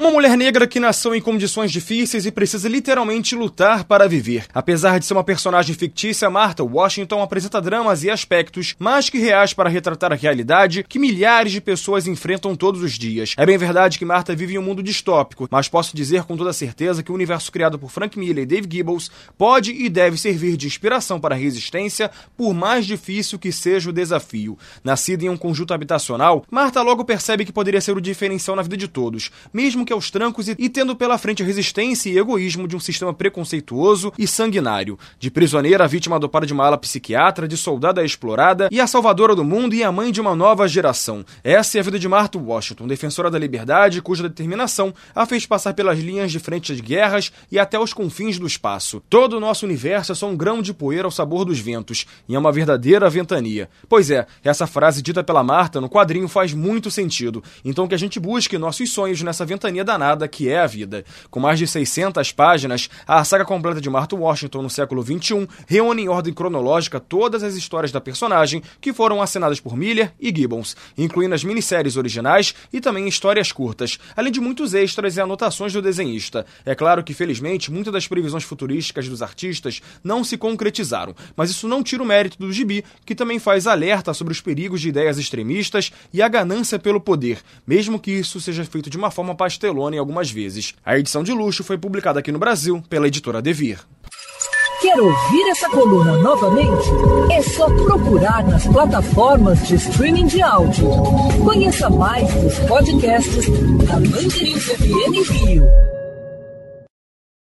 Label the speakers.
Speaker 1: Uma mulher negra que nasceu em condições difíceis e precisa literalmente lutar para viver. Apesar de ser uma personagem fictícia, Martha Washington apresenta dramas e aspectos mais que reais para retratar a realidade que milhares de pessoas enfrentam todos os dias. É bem verdade que Martha vive em um mundo distópico, mas posso dizer com toda certeza que o universo criado por Frank Miller e Dave Gibbons pode e deve servir de inspiração para a resistência, por mais difícil que seja o desafio. Nascida em um conjunto habitacional, Martha logo percebe que poderia ser o diferencial na vida de todos, mesmo que que aos trancos e, e tendo pela frente a resistência e egoísmo de um sistema preconceituoso e sanguinário. De prisioneira, vítima adopada de uma ala psiquiatra, de soldada explorada e a salvadora do mundo e a mãe de uma nova geração. Essa é a vida de Martha Washington, defensora da liberdade, cuja determinação a fez passar pelas linhas de frente de guerras e até os confins do espaço. Todo o nosso universo é só um grão de poeira ao sabor dos ventos, e é uma verdadeira ventania. Pois é, essa frase dita pela Marta no quadrinho faz muito sentido. Então que a gente busque nossos sonhos nessa ventania danada que é a vida. Com mais de 600 páginas, a saga completa de Martha Washington no século XXI reúne em ordem cronológica todas as histórias da personagem que foram assinadas por Miller e Gibbons, incluindo as minisséries originais e também histórias curtas, além de muitos extras e anotações do desenhista. É claro que, felizmente, muitas das previsões futurísticas dos artistas não se concretizaram, mas isso não tira o mérito do gibi, que também faz alerta sobre os perigos de ideias extremistas e a ganância pelo poder, mesmo que isso seja feito de uma forma pastelona algumas vezes. A edição de luxo foi publicada aqui no Brasil pela editora Devir.
Speaker 2: Quer ouvir essa coluna novamente? É só procurar nas plataformas de streaming de áudio. Conheça mais dos podcasts da Mandirinhos FM Rio.